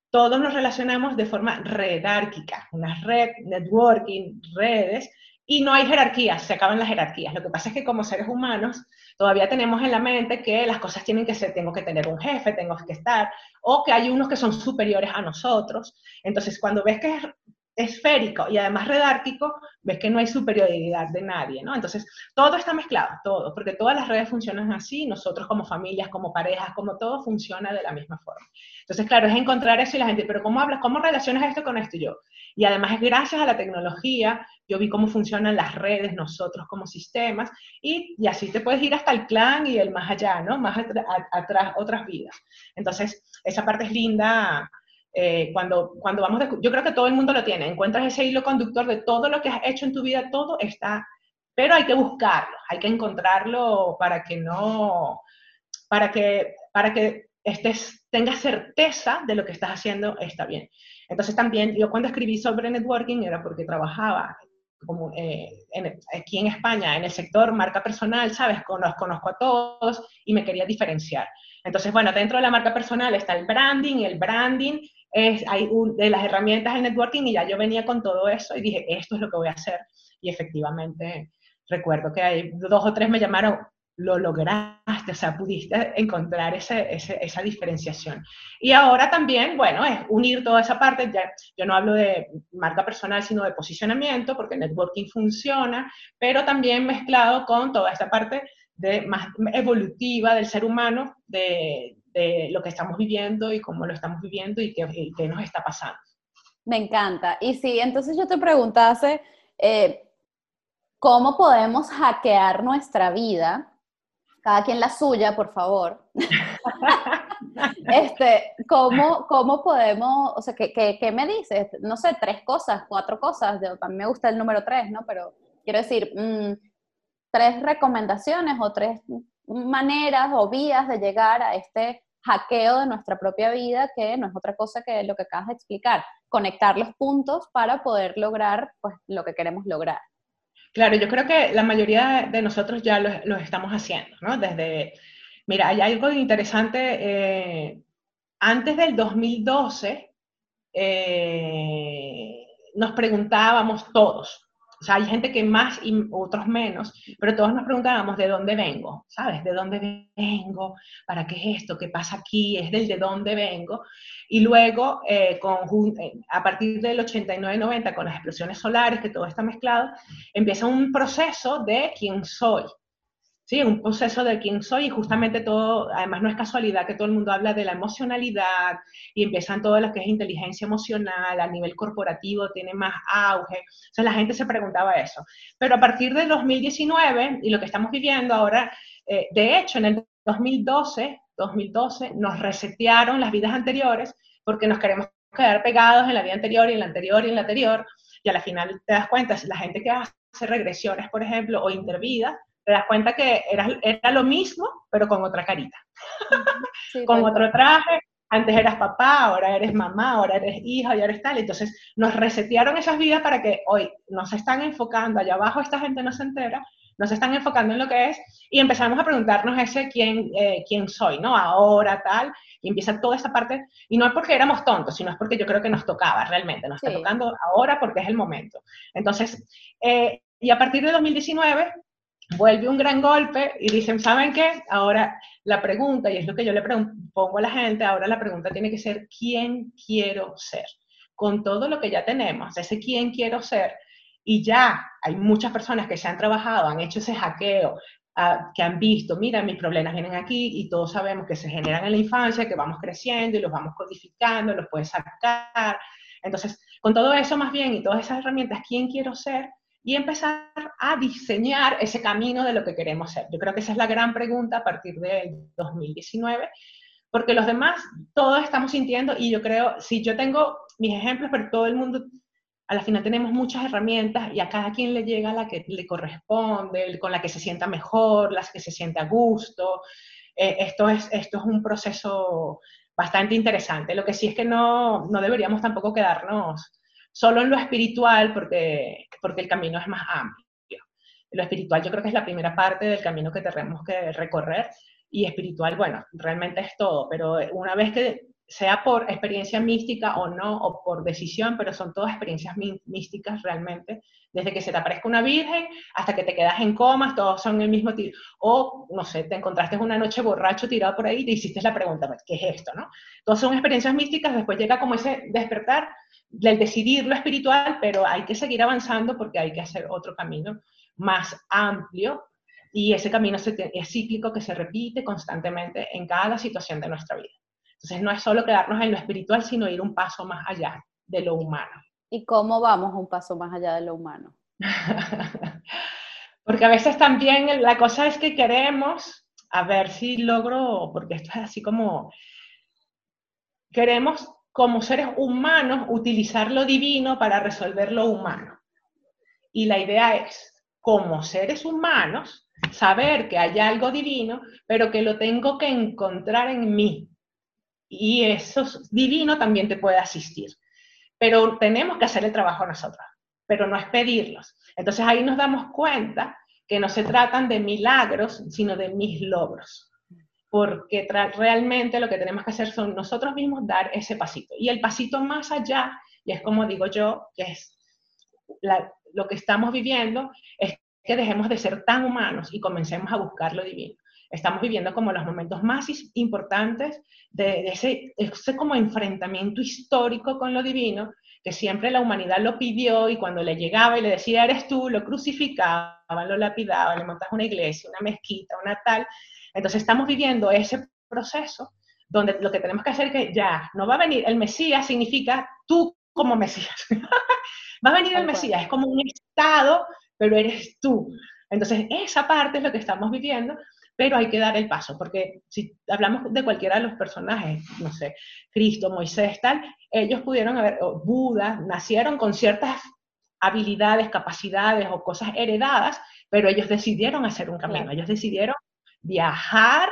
todos nos relacionamos de forma redárquica, una red, networking, redes, y no hay jerarquías, se acaban las jerarquías. Lo que pasa es que como seres humanos todavía tenemos en la mente que las cosas tienen que ser, tengo que tener un jefe, tengo que estar, o que hay unos que son superiores a nosotros. Entonces, cuando ves que esférico y además redárquico, ves que no hay superioridad de nadie, ¿no? Entonces, todo está mezclado, todo, porque todas las redes funcionan así, nosotros como familias, como parejas, como todo funciona de la misma forma. Entonces, claro, es encontrar eso y la gente, pero ¿cómo hablas? ¿Cómo relacionas esto con esto? Y yo, y además gracias a la tecnología, yo vi cómo funcionan las redes, nosotros como sistemas, y, y así te puedes ir hasta el clan y el más allá, ¿no? Más atrás, otras vidas. Entonces, esa parte es linda. Eh, cuando, cuando vamos, de, yo creo que todo el mundo lo tiene, encuentras ese hilo conductor de todo lo que has hecho en tu vida, todo está, pero hay que buscarlo, hay que encontrarlo para que no, para que, para que estés, tengas certeza de lo que estás haciendo está bien. Entonces también yo cuando escribí sobre networking era porque trabajaba como, eh, aquí en España en el sector marca personal, ¿sabes? Conozco, conozco a todos y me quería diferenciar. Entonces, bueno, dentro de la marca personal está el branding el branding es hay un, de las herramientas del networking y ya yo venía con todo eso y dije, esto es lo que voy a hacer. Y efectivamente, recuerdo que hay dos o tres me llamaron, lo lograste, o sea, pudiste encontrar ese, esa diferenciación. Y ahora también, bueno, es unir toda esa parte, ya, yo no hablo de marca personal, sino de posicionamiento, porque networking funciona, pero también mezclado con toda esta parte de, más evolutiva del ser humano, de, lo que estamos viviendo y cómo lo estamos viviendo y qué, y qué nos está pasando.
Me encanta. Y sí, entonces yo te preguntase, eh, ¿cómo podemos hackear nuestra vida? Cada quien la suya, por favor. este, ¿cómo, ¿Cómo podemos, o sea, ¿qué, qué, me dices? No sé, tres cosas, cuatro cosas. A mí me gusta el número tres, ¿no? Pero quiero decir, mm, tres recomendaciones o tres maneras o vías de llegar a este hackeo de nuestra propia vida, que no es otra cosa que lo que acabas de explicar, conectar los puntos para poder lograr pues, lo que queremos lograr.
Claro, yo creo que la mayoría de nosotros ya lo, estamos haciendo, ¿no? Desde, mira, hay algo interesante, eh, antes del 2012, eh, nos preguntábamos todos, o sea, hay gente que más y otros menos, pero todos nos preguntábamos de dónde vengo, ¿sabes? ¿De dónde vengo? ¿Para qué es esto? ¿Qué pasa aquí? Es del de dónde vengo. Y luego, eh, eh, a partir del 89-90, con las explosiones solares, que todo está mezclado, empieza un proceso de quién soy. Sí, un proceso de quién soy y justamente todo, además no es casualidad que todo el mundo habla de la emocionalidad y empiezan todo lo que es inteligencia emocional a nivel corporativo, tiene más auge. O sea, la gente se preguntaba eso. Pero a partir del 2019 y lo que estamos viviendo ahora, eh, de hecho, en el 2012, 2012 nos resetearon las vidas anteriores porque nos queremos quedar pegados en la vida anterior y en la anterior y en la anterior. Y a la final te das cuenta, si la gente que hace regresiones, por ejemplo, o intervidas, te das cuenta que era, era lo mismo, pero con otra carita, con otro traje. Antes eras papá, ahora eres mamá, ahora eres hija y ahora es tal. Entonces nos resetearon esas vidas para que hoy nos están enfocando, allá abajo esta gente no se entera, nos están enfocando en lo que es y empezamos a preguntarnos ese quién, eh, quién soy, ¿no? Ahora, tal, y empieza toda esta parte, y no es porque éramos tontos, sino es porque yo creo que nos tocaba realmente, nos está tocando ahora porque es el momento. Entonces, eh, y a partir de 2019 vuelve un gran golpe y dicen, ¿saben qué? Ahora la pregunta, y es lo que yo le pongo a la gente, ahora la pregunta tiene que ser, ¿quién quiero ser? Con todo lo que ya tenemos, ese quién quiero ser, y ya hay muchas personas que se han trabajado, han hecho ese hackeo, ah, que han visto, mira, mis problemas vienen aquí y todos sabemos que se generan en la infancia, que vamos creciendo y los vamos codificando, los puedes sacar. Entonces, con todo eso más bien y todas esas herramientas, ¿quién quiero ser? Y empezar a diseñar ese camino de lo que queremos ser. Yo creo que esa es la gran pregunta a partir del 2019, porque los demás todos estamos sintiendo y yo creo, si yo tengo mis ejemplos, pero todo el mundo, a la final tenemos muchas herramientas y a cada quien le llega la que le corresponde, con la que se sienta mejor, las que se sienta a gusto. Eh, esto, es, esto es un proceso bastante interesante. Lo que sí es que no, no deberíamos tampoco quedarnos solo en lo espiritual, porque, porque el camino es más amplio. Lo espiritual yo creo que es la primera parte del camino que tenemos que recorrer y espiritual, bueno, realmente es todo, pero una vez que sea por experiencia mística o no, o por decisión, pero son todas experiencias místicas realmente, desde que se te aparezca una virgen hasta que te quedas en comas, todos son el mismo tipo, o no sé, te encontraste una noche borracho tirado por ahí y te hiciste la pregunta, ¿qué es esto? ¿no? Todas son experiencias místicas, después llega como ese despertar del decidir lo espiritual, pero hay que seguir avanzando porque hay que hacer otro camino más amplio y ese camino es cíclico que se repite constantemente en cada situación de nuestra vida. Entonces no es solo quedarnos en lo espiritual, sino ir un paso más allá de lo humano.
¿Y cómo vamos un paso más allá de lo humano?
porque a veces también la cosa es que queremos, a ver si logro, porque esto es así como, queremos como seres humanos utilizar lo divino para resolver lo humano. Y la idea es, como seres humanos, saber que hay algo divino, pero que lo tengo que encontrar en mí. Y eso divino también te puede asistir. Pero tenemos que hacer el trabajo nosotros, pero no es pedirlos. Entonces ahí nos damos cuenta que no se tratan de milagros, sino de mis logros porque realmente lo que tenemos que hacer son nosotros mismos dar ese pasito. Y el pasito más allá, y es como digo yo, que es lo que estamos viviendo, es que dejemos de ser tan humanos y comencemos a buscar lo divino. Estamos viviendo como los momentos más importantes de, ese, ese como enfrentamiento histórico con lo divino, que siempre la humanidad lo pidió y cuando le llegaba y le decía, eres tú, lo crucificaban, lo lapidaban, le montas una iglesia, una mezquita, una tal, entonces estamos viviendo ese proceso donde lo que tenemos que hacer es que ya no va a venir, el Mesías significa tú como Mesías. va a venir el Mesías, es como un estado, pero eres tú. Entonces, esa parte es lo que estamos viviendo, pero hay que dar el paso, porque si hablamos de cualquiera de los personajes, no sé, Cristo, Moisés, tal, ellos pudieron haber, o Buda, nacieron con ciertas habilidades, capacidades o cosas heredadas, pero ellos decidieron hacer un camino, ellos decidieron viajar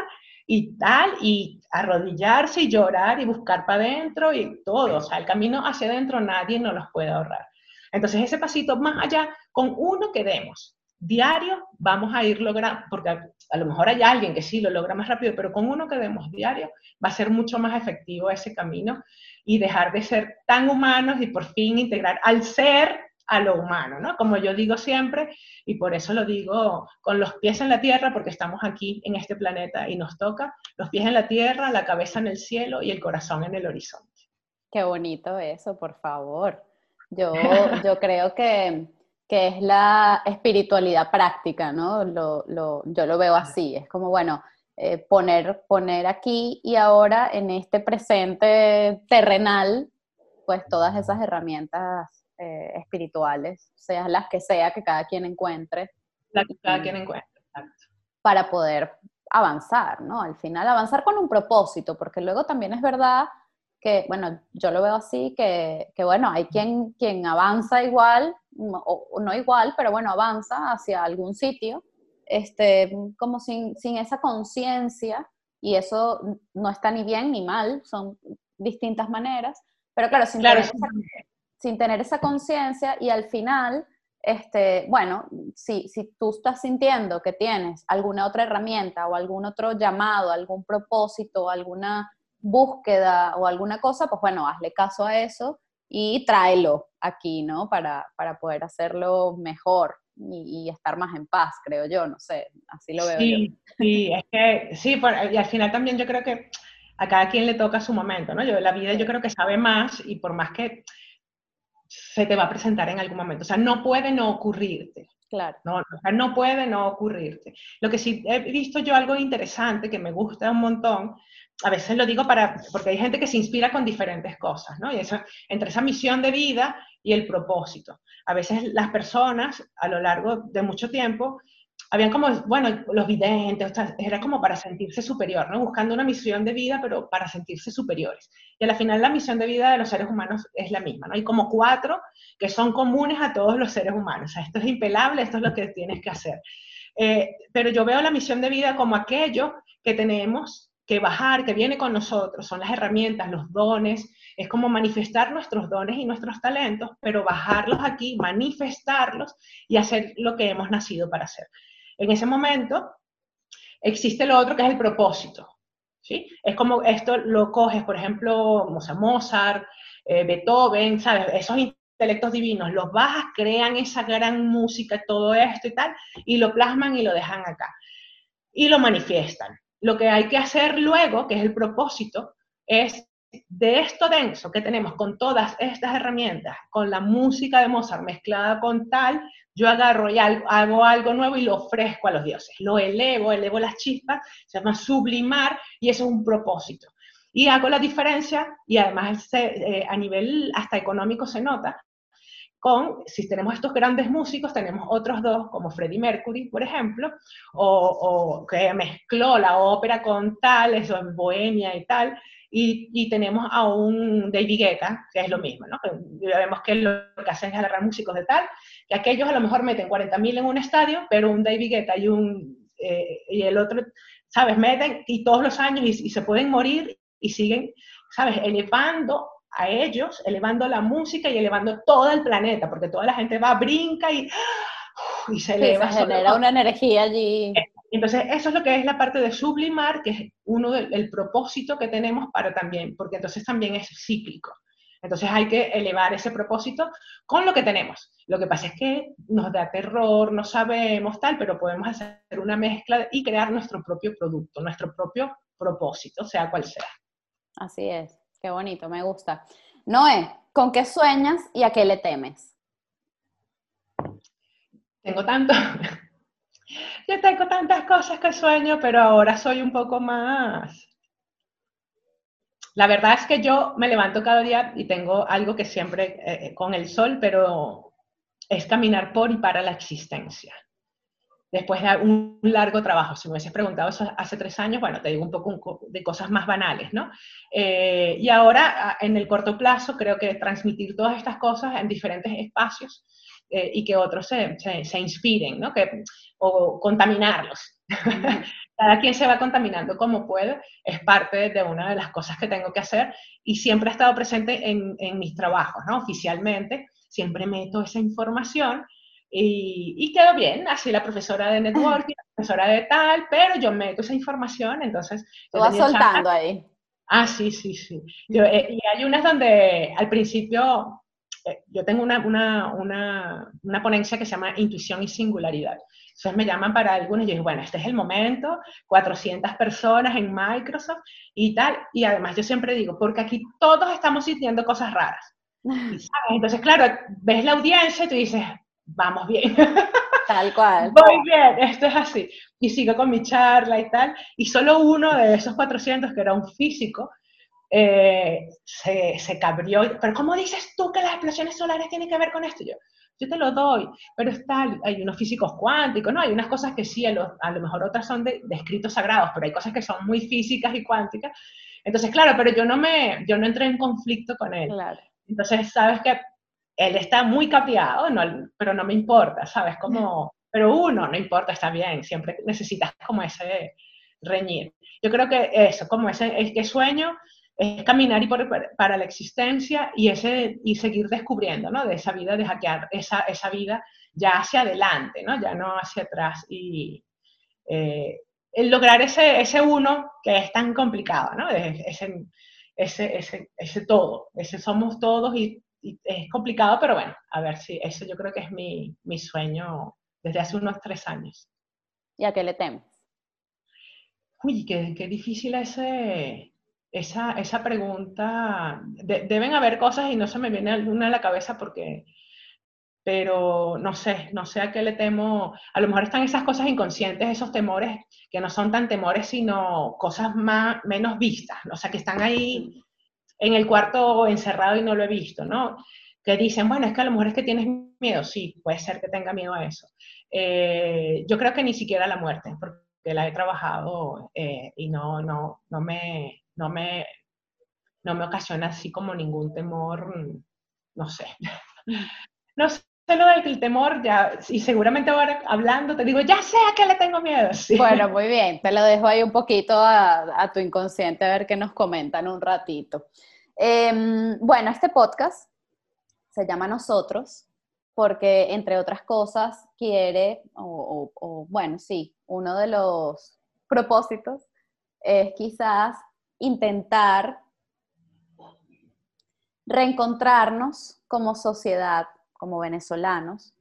y tal, y arrodillarse y llorar y buscar para adentro y todo, o sea, el camino hacia adentro nadie nos los puede ahorrar. Entonces, ese pasito más allá, con uno que demos, diario, vamos a ir logrando, porque a, lo mejor hay alguien que sí lo logra más rápido, pero con uno que demos diario, va a ser mucho más efectivo ese camino y dejar de ser tan humanos y por fin integrar al ser a lo humano, ¿no? Como yo digo siempre, y por eso lo digo con los pies en la tierra, porque estamos aquí en este planeta y nos toca, los pies en la tierra, la cabeza en el cielo y el corazón en el horizonte.
Qué bonito eso, por favor. Yo, yo creo que, que es la espiritualidad práctica, ¿no? Lo, lo, yo lo veo así, es como, bueno, eh, poner, poner aquí y ahora en este presente terrenal, pues todas esas herramientas eh, espirituales, sean las que sea que cada quien encuentre.
La que cada quien encuentre, exacto.
Para poder avanzar, ¿no? Al final, avanzar con un propósito, porque luego también es verdad que, bueno, yo lo veo así, que, que bueno, hay quien, quien avanza igual, o, no igual, pero bueno, avanza hacia algún sitio, este, como sin, sin esa conciencia, y eso no está ni bien ni mal, son distintas maneras, pero claro, sin tener esa, sin tener esa conciencia y al final, este, bueno, si, si tú estás sintiendo que tienes alguna otra herramienta o algún otro llamado, algún propósito, alguna búsqueda o alguna cosa, pues bueno, hazle caso a eso y tráelo aquí, ¿no? Para, para poder hacerlo mejor y, estar más en paz, creo yo, no sé, así lo veo
sí, yo. Sí, es que, sí, y al final también yo creo que a cada quien le toca su momento, ¿no? Yo, la vida yo creo que sabe más y por más que se te va a presentar en algún momento, o sea, no puede no ocurrirte.
Claro.
No, no puede no ocurrirte. Lo que sí he visto yo algo interesante que me gusta un montón a veces lo digo para, porque hay gente que se inspira con diferentes cosas, ¿no? Y eso, entre esa misión de vida y el propósito. A veces las personas a lo largo de mucho tiempo habían como, bueno, los videntes, era como para sentirse superior, ¿no? Buscando una misión de vida, pero para sentirse superiores. Y al final la misión de vida de los seres humanos es la misma, ¿no? Hay como cuatro que son comunes a todos los seres humanos. O sea, esto es impelable, esto es lo que tienes que hacer. Eh, pero yo veo la misión de vida como aquello que tenemos que bajar, que viene con nosotros, son las herramientas, los dones, es como manifestar nuestros dones y nuestros talentos, pero bajarlos aquí, manifestarlos y hacer lo que hemos nacido para hacer. En ese momento existe lo otro que es el propósito. ¿sí? Es como esto lo coges, por ejemplo, Mozart, eh, Beethoven, ¿sabes? Esos intelectos divinos, los bajas, crean esa gran música, todo esto y tal, y lo plasman y lo dejan acá. Y lo manifiestan. Lo que hay que hacer luego, que es el propósito, es de esto denso que tenemos con todas estas herramientas, con la música de Mozart mezclada con tal, yo agarro y hago algo nuevo y lo ofrezco a los dioses, lo elevo, elevo las chispas, se llama sublimar y eso es un propósito. Y hago la diferencia y además eh, a nivel hasta económico se nota, con, si tenemos estos grandes músicos, tenemos otros dos, como Freddie Mercury, por ejemplo, o, que mezcló la ópera con tal, eso en Bohemia y tal, y, y, tenemos a un David Guetta, que es lo mismo, ¿no? vemos que lo que hacen es agarrar músicos de tal, que aquellos a lo mejor meten 40.000 en un estadio, pero un David Guetta y, un, eh, y el otro, ¿sabes? Meten y todos los años y, y se pueden morir y siguen, ¿sabes? Elevando a ellos, elevando la música y elevando todo el planeta, porque toda la gente va, brinca y, y se eleva.
se genera una energía allí.
Entonces, eso es lo que es la parte de sublimar, que es uno del propósito que tenemos para también, porque entonces también es cíclico. Entonces hay que elevar ese propósito con lo que tenemos. Lo que pasa es que nos da terror, no sabemos tal, pero podemos hacer una mezcla y crear nuestro propio producto, nuestro propio propósito, sea cual sea.
Así es. Bonito, me gusta. Noé, ¿con qué sueñas y a qué le temes?
Tengo tanto. Yo tengo tantas cosas que sueño, pero ahora soy un poco más. la verdad es que yo me levanto cada día y tengo algo que siempre eh, con el sol, pero es caminar por y para la existencia después de un largo trabajo. Si me hubieses preguntado eso hace tres años, bueno, te digo un poco de cosas más banales, ¿no? Eh, y ahora, en el corto plazo, creo que transmitir todas estas cosas en diferentes espacios eh, y que otros se, se, inspiren, ¿no? Que, o contaminarlos. Cada quien se va contaminando como puede, es parte de una de las cosas que tengo que hacer y siempre he estado presente en, en mis trabajos, ¿no? Oficialmente, siempre meto esa información y, y, quedó bien, así la profesora de networking, la profesora de tal, pero yo meto esa información, entonces...
Tú vas soltando ahí.
Ah, sí, sí, sí. Yo, eh, y hay unas donde al principio, eh, yo tengo una, una, una, una, ponencia que se llama Intuición y Singularidad. Entonces me llaman para algunos y yo digo, bueno, este es el momento, 400 personas en Microsoft y tal. Y además yo siempre digo, porque aquí todos estamos sintiendo cosas raras. Entonces, claro, ves la audiencia y tú dices, vamos bien.
Tal cual.
Voy bien, esto es así. Y sigo con mi charla y tal. Y solo uno de esos 400, que era un físico, eh, se, se cabrió. Pero ¿cómo dices tú que las explosiones solares tienen que ver con esto? Yo, yo te lo doy, pero está, hay unos físicos cuánticos, ¿no? Hay unas cosas que sí, a lo, a lo mejor otras son de, de, escritos sagrados, pero hay cosas que son muy físicas y cuánticas. Entonces, claro, pero yo no me, yo no entré en conflicto con él.
Claro.
Entonces, sabes que él está muy capriado, no, pero no me importa, ¿sabes? Como, pero uno, no importa, está bien, siempre necesitas como ese reñir. Yo creo que eso, como ese, es que sueño es caminar y por, para la existencia y, ese, y seguir descubriendo, ¿no? De esa vida, de hackear esa, esa vida ya hacia adelante, ¿no? Ya no hacia atrás. Y eh, el lograr ese, ese uno que es tan complicado, ¿no? Ese, ese, ese, ese todo, ese somos todos y es complicado, pero bueno, a ver si eso yo creo que es mi, mi sueño desde hace unos tres años.
¿Y a qué le temes?
Uy, qué, qué difícil ese, esa, esa pregunta. deben haber cosas y no se me viene alguna a la cabeza porque, pero no sé, no sé a qué le temo. A lo mejor están esas cosas inconscientes, esos temores que no son tan temores, sino cosas más, menos vistas, o sea, que están ahí en el cuarto encerrado y no lo he visto, ¿no? Que dicen, bueno, es que a lo mejor es que tienes miedo, sí, puede ser que tenga miedo a eso. Eh, yo creo que ni siquiera la muerte, porque la he trabajado eh, y no, no, no, me, no, me, no me ocasiona así como ningún temor, no sé. No sé lo del temor, ya, y seguramente ahora hablando te digo, ya sé a qué le tengo miedo.
Bueno, muy bien, te lo dejo ahí un poquito a, a tu inconsciente a ver qué nos comentan un ratito. Eh, bueno, este podcast se llama Nosotros porque, entre otras cosas, quiere, o bueno, sí, uno de los propósitos es quizás intentar reencontrarnos como sociedad como venezolanos.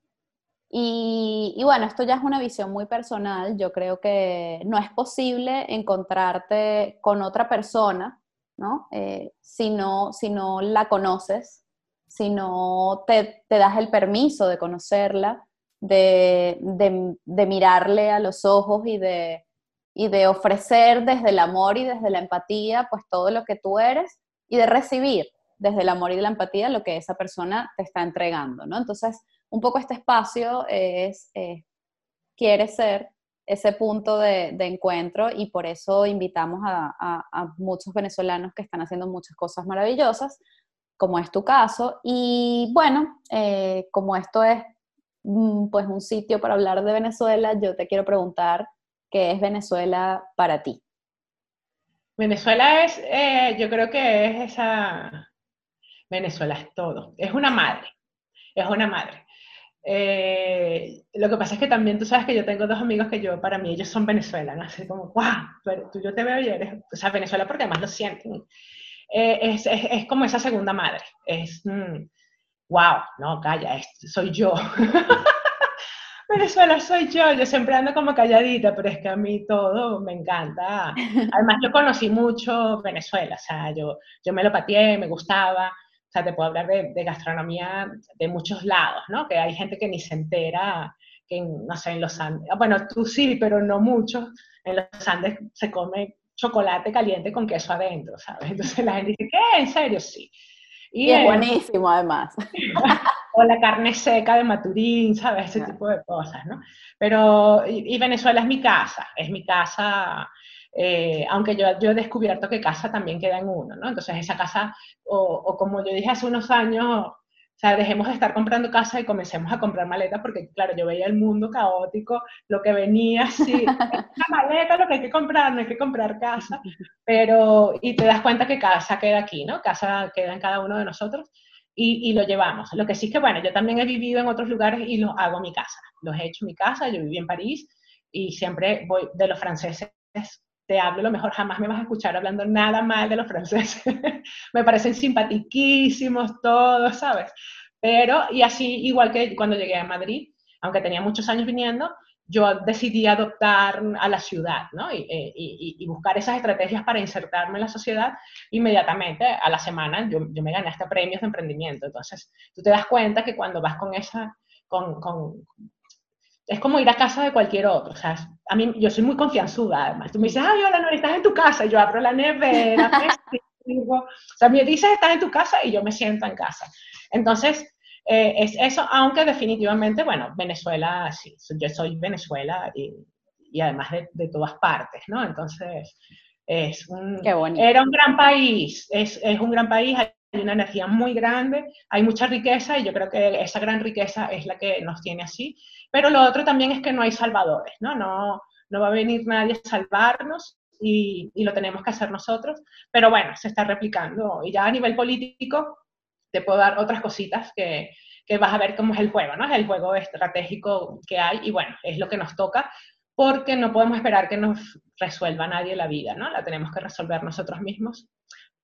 Y, bueno, esto ya es una visión muy personal. Yo creo que no es posible encontrarte con otra persona, ¿no? Eh, si, no si no la conoces, si no te, te das el permiso de conocerla, de, de, de, mirarle a los ojos y de, y de ofrecer desde el amor y desde la empatía, pues todo lo que tú eres y de recibir desde el amor y la empatía lo que esa persona te está entregando, ¿no? Entonces, un poco este espacio es, quiere ser ese punto de, encuentro y por eso invitamos a, muchos venezolanos que están haciendo muchas cosas maravillosas, como es tu caso. Y bueno, eh, como esto es mm, pues un sitio para hablar de Venezuela, yo te quiero preguntar qué es Venezuela para ti.
Venezuela es, eh, yo creo que es esa, Venezuela es todo. Es una madre, es una madre. Eh, lo que pasa es que también tú sabes que yo tengo dos amigos que yo, para mí, ellos son venezolanos, así como, wow, pero tú yo te veo y eres, o sea, Venezuela porque además lo sienten. Eh, es, es, es, como esa segunda madre, es, mm, wow, no, calla, soy yo. Venezuela soy yo, yo siempre ando como calladita, pero es que a mí todo me encanta. Además, yo conocí mucho Venezuela, o sea, yo, yo me lo pateé, me gustaba, sea, te puedo hablar de, gastronomía de muchos lados, ¿no? Que hay gente que ni se entera que, no sé, en los Andes, bueno, tú sí, pero no mucho, en los Andes se come chocolate caliente con queso adentro, ¿sabes? Entonces la gente dice, ¿qué? ¿En serio? Sí.
Y, es buenísimo además.
o la carne seca de Maturín, ¿sabes? Ese tipo de cosas, ¿no? Pero, y, Venezuela es mi casa, es mi casa, eh, aunque yo, yo he descubierto que casa también queda en uno, ¿no? Entonces esa casa, o, o como yo dije hace unos años, o sea, dejemos de estar comprando casa y comencemos a comprar maletas, porque claro, yo veía el mundo caótico, lo que venía así, una maleta, lo que hay que comprar, no hay que comprar casa, pero, y te das cuenta que casa queda aquí, ¿no? Casa queda en cada uno de nosotros y, y lo llevamos. Lo que sí es que, bueno, yo también he vivido en otros lugares y los hago mi casa, los he hecho mi casa, yo viví en París y siempre voy de los franceses te hablo, lo mejor jamás me vas a escuchar hablando nada mal de los franceses. me parecen simpatiquísimos todos, ¿sabes? Pero, y así, igual que cuando llegué a Madrid, aunque tenía muchos años viniendo, yo decidí adoptar a la ciudad, ¿no? Y, eh, y, y, buscar esas estrategias para insertarme en la sociedad inmediatamente, a la semana, yo, yo me gané hasta premios de emprendimiento. Entonces, tú te das cuenta que cuando vas con esa, con, con, es como ir a casa de cualquier otro. O sea, a mí, yo soy muy confianzuda, además. Tú me dices, ay, hola, no, estás en tu casa. Y yo abro la nevera, digo, o sea, me dices, estás en tu casa y yo me siento en casa. Entonces, eh, es eso, aunque definitivamente, bueno, Venezuela, sí, yo soy Venezuela y, y además de, de, todas partes, ¿no? Entonces, es un, era un gran país, es, es un gran país, hay una energía muy grande, hay mucha riqueza y yo creo que esa gran riqueza es la que nos tiene así. Pero lo otro también es que no hay salvadores, ¿no? No, no va a venir nadie a salvarnos y, y, lo tenemos que hacer nosotros. Pero bueno, se está replicando. Y ya a nivel político, te puedo dar otras cositas que, que vas a ver cómo es el juego, ¿no? Es el juego estratégico que hay y bueno, es lo que nos toca porque no podemos esperar que nos resuelva nadie la vida, ¿no? La tenemos que resolver nosotros mismos,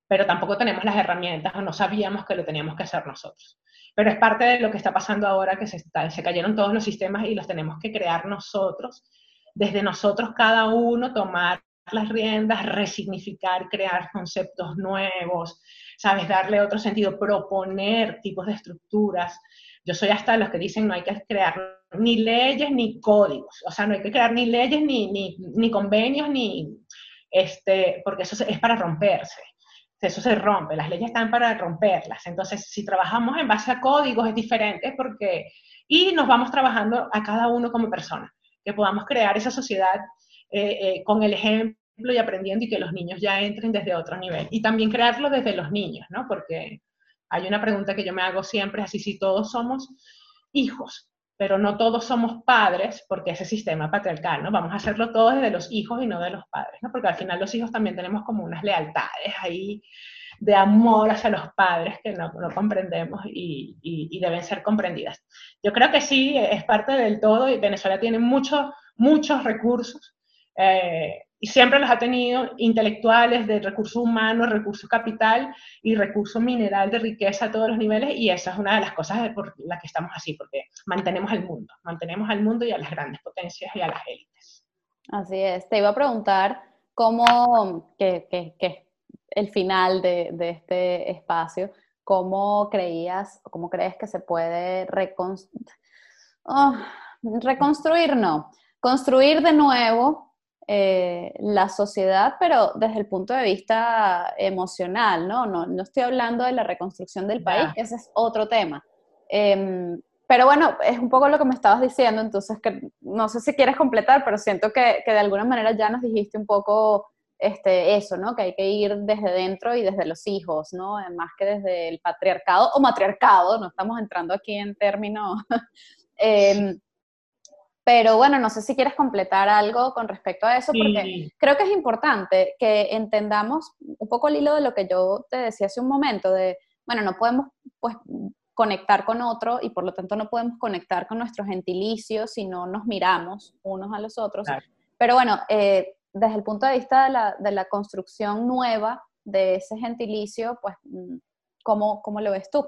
pero tampoco tenemos las herramientas o no sabíamos que lo teníamos que hacer nosotros pero es parte de lo que está pasando ahora, que se, está, se cayeron todos los sistemas y los tenemos que crear nosotros, desde nosotros cada uno tomar las riendas, resignificar, crear conceptos nuevos, ¿sabes? Darle otro sentido, proponer tipos de estructuras. Yo soy hasta los que dicen no hay que crear ni leyes ni códigos, o sea, no hay que crear ni leyes ni, ni, ni convenios, ni, este, porque eso es para romperse eso se rompe, las leyes están para romperlas. Entonces, si trabajamos en base a códigos es diferente porque, y nos vamos trabajando a cada uno como persona, que podamos crear esa sociedad eh, eh, con el ejemplo y aprendiendo y que los niños ya entren desde otro nivel. Y también crearlo desde los niños, ¿no? Porque hay una pregunta que yo me hago siempre, así si todos somos hijos, pero no todos somos padres, porque ese sistema patriarcal, ¿no? Vamos a hacerlo todos desde los hijos y no de los padres, ¿no? Porque al final los hijos también tenemos como unas lealtades ahí de amor hacia los padres que no, no comprendemos y, y, y, deben ser comprendidas. Yo creo que sí, es parte del todo y Venezuela tiene muchos, muchos recursos. Eh, y siempre los ha tenido intelectuales de recursos humanos, recursos capital y recursos mineral de riqueza a todos los niveles y esa es una de las cosas por las que estamos así, porque mantenemos al mundo, mantenemos al mundo y a las grandes potencias y a las élites.
Así es, te iba a preguntar cómo, que, que, que el final de, de, este espacio, cómo creías, cómo crees que se puede oh, reconstruir, no, construir de nuevo eh, la sociedad, pero desde el punto de vista emocional, ¿no? No, no estoy hablando de la reconstrucción del país, ese es otro tema. Eh, pero bueno, es un poco lo que me estabas diciendo, entonces que, no sé si quieres completar, pero siento que, que, de alguna manera ya nos dijiste un poco este, eso, ¿no? Que hay que ir desde dentro y desde los hijos, ¿no? Más que desde el patriarcado o matriarcado, no estamos entrando aquí en términos... eh, pero bueno, no sé si quieres completar algo con respecto a eso, porque sí. creo que es importante que entendamos un poco el hilo de lo que yo te decía hace un momento, de, bueno, no podemos pues conectar con otro y por lo tanto no podemos conectar con nuestros gentilicios si no nos miramos unos a los otros. Claro. Pero bueno, eh, desde el punto de vista de la, de la, construcción nueva de ese gentilicio, pues, ¿cómo, ¿cómo lo ves tú?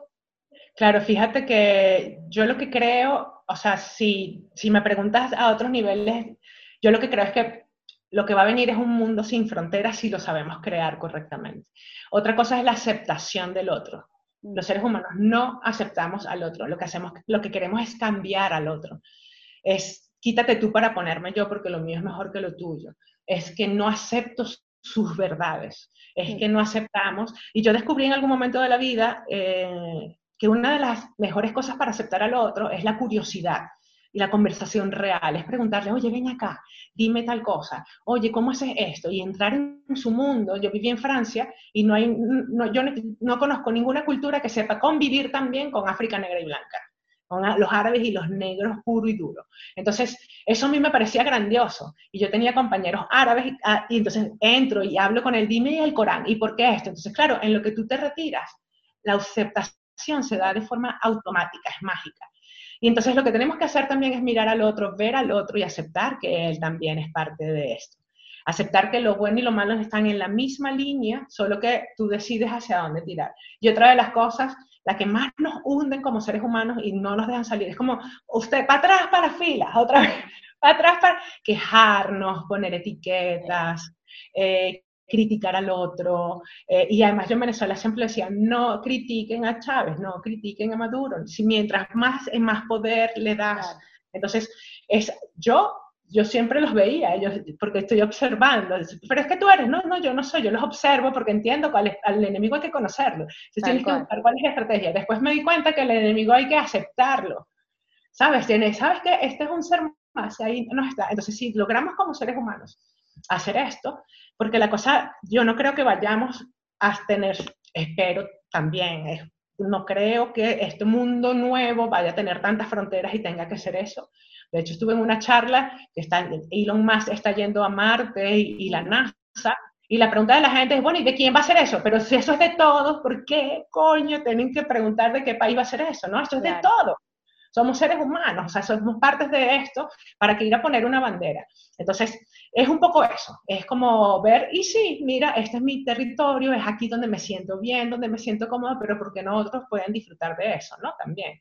Claro, fíjate que yo lo que creo, o sea, si, si me preguntas a otros niveles, yo lo que creo es que lo que va a venir es un mundo sin fronteras si lo sabemos crear correctamente. Otra cosa es la aceptación del otro. Mm. Los seres humanos no aceptamos al otro, lo que hacemos, lo que queremos es cambiar al otro. Es quítate tú para ponerme yo porque lo mío es mejor que lo tuyo. Es que no acepto sus verdades, es que no aceptamos. Y yo descubrí en algún momento de la vida eh, que una de las mejores cosas para aceptar al otro es la curiosidad y la conversación real, es preguntarle, oye, ven acá, dime tal cosa, oye, ¿cómo haces esto? Y entrar en su mundo. Yo viví en Francia y no hay, yo no, conozco ninguna cultura que sepa convivir también con África negra y blanca, con los árabes y los negros puro y duro. Entonces, eso a mí me parecía grandioso. Y yo tenía compañeros árabes y, ah, y entonces entro y hablo con el dime el Corán. ¿Y por qué esto? Entonces, claro, en lo que tú te retiras, la aceptación se da de forma automática, es mágica. Y entonces lo que tenemos que hacer también es mirar al otro, ver al otro y aceptar que él también es parte de esto. Aceptar que lo bueno y lo malo están en la misma línea, solo que tú decides hacia dónde tirar. Y otra de las cosas, la que más nos hunden como seres humanos y no nos dejan salir, es como, usted, para atrás, para filas, otra vez, para atrás, para quejarnos, poner etiquetas, eh, criticar al otro. Eh, y además yo en Venezuela siempre decía, no critiquen a Chávez, no critiquen a Maduro. Si mientras más, más poder le das. Entonces, es, yo, yo siempre los veía, ellos, porque estoy observando. Pero es que tú eres, no, no, yo no soy, yo los observo porque entiendo cuál es, al enemigo hay que conocerlo. Si tienes que buscar cuál es la estrategia. Después me di cuenta que el enemigo hay que aceptarlo. ¿Sabes? ¿Sabes que este es un ser más? Ahí no está. Entonces, si logramos como seres humanos hacer esto, porque la cosa, yo no creo que vayamos a tener, espero también, no creo que este mundo nuevo vaya a tener tantas fronteras y tenga que ser eso. De hecho, estuve en una charla que está, Elon Musk está yendo a Marte y, la NASA, y la pregunta de la gente es, bueno, ¿y de quién va a ser eso? Pero si eso es de todos, ¿por qué coño tienen que preguntar de qué país va a ser eso? No, esto es de todos somos seres humanos, o sea, somos partes de esto para que ir a poner una bandera. Entonces, es un poco eso, es como ver, y sí, mira, este es mi territorio, es aquí donde me siento bien, donde me siento cómodo, pero porque no otros pueden disfrutar de eso, ¿no? También.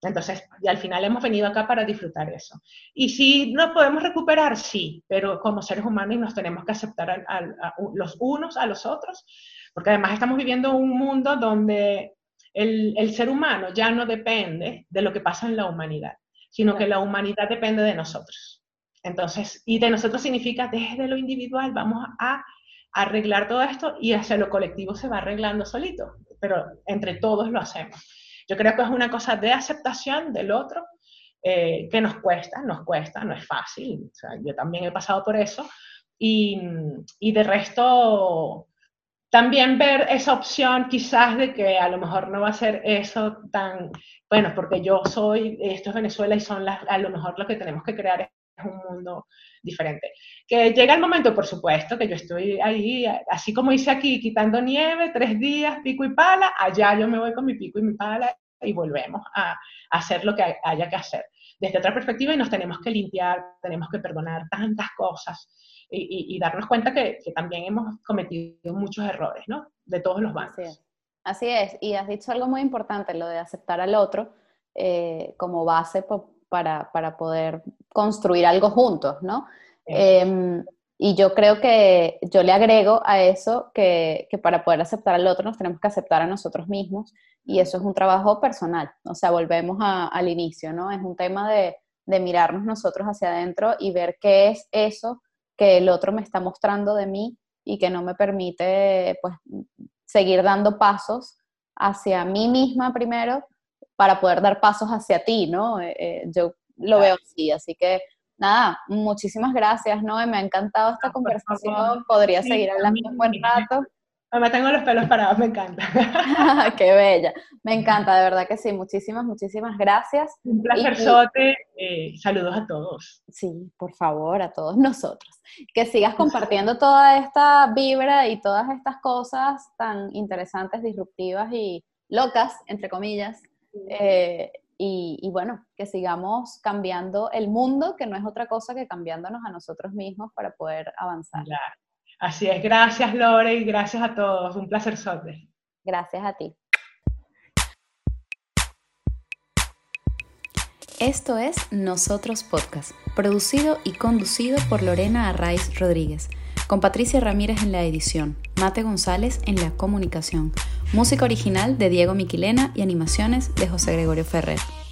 Entonces, y al final hemos venido acá para disfrutar eso. Y si nos podemos recuperar, sí, pero como seres humanos nos tenemos que aceptar a los unos a los otros, porque además estamos viviendo un mundo donde el, ser humano ya no depende de lo que pasa en la humanidad, sino que la humanidad depende de nosotros. Entonces, y de nosotros significa desde lo individual vamos a arreglar todo esto y hacia lo colectivo se va arreglando solito, pero entre todos lo hacemos. Yo creo que es una cosa de aceptación del otro eh, que nos cuesta, nos cuesta, no es fácil. yo también he pasado por eso. Y, y de resto, también ver esa opción quizás de que a lo mejor no va a ser eso tan, bueno, porque yo soy, esto es Venezuela y son las, a lo mejor lo que tenemos que crear es un mundo diferente. Que llega el momento, por supuesto, que yo estoy ahí, así como hice aquí, quitando nieve, tres días, pico y pala, allá yo me voy con mi pico y mi pala y volvemos a, a hacer lo que haya que hacer. Desde otra perspectiva y nos tenemos que limpiar, tenemos que perdonar tantas cosas y, darnos cuenta que, también hemos cometido muchos errores, ¿no? De todos los bancos.
Así es. y has dicho algo muy importante, lo de aceptar al otro eh, como base para, para, poder construir algo juntos, ¿no? Em, y yo creo que yo le agrego a eso que, que, para poder aceptar al otro nos tenemos que aceptar a nosotros mismos y eso es un trabajo personal, o sea, volvemos al inicio, ¿no? Es un tema de, de mirarnos nosotros hacia adentro y ver qué es eso que el otro me está mostrando de mí y que no me permite pues seguir dando pasos hacia mí misma primero para poder dar pasos hacia ti, ¿no? Eh, eh, yo lo veo así, así que nada, muchísimas gracias, ¿no? Me ha encantado esta conversación, podría seguir hablando un buen rato.
Me tengo los pelos parados, me encanta.
Qué bella. Me encanta, de verdad que sí. Muchísimas, muchísimas gracias.
Un placer, Sote. Eh, saludos a todos.
Sí, por favor, a todos nosotros. Que sigas compartiendo toda esta vibra y todas estas cosas tan interesantes, disruptivas y locas, entre comillas. Eh, y, bueno, que sigamos cambiando el mundo, que no es otra cosa que cambiándonos a nosotros mismos para poder avanzar.
Así es, gracias Lore y gracias a todos. Un placer, Sote.
Gracias a ti. Esto es Nosotros Podcast, producido y conducido por Lorena Arraiz Rodríguez, con Patricia Ramírez en la edición, Mate González en la comunicación, Música original de Diego Miquilena y animaciones de José Gregorio Ferrer.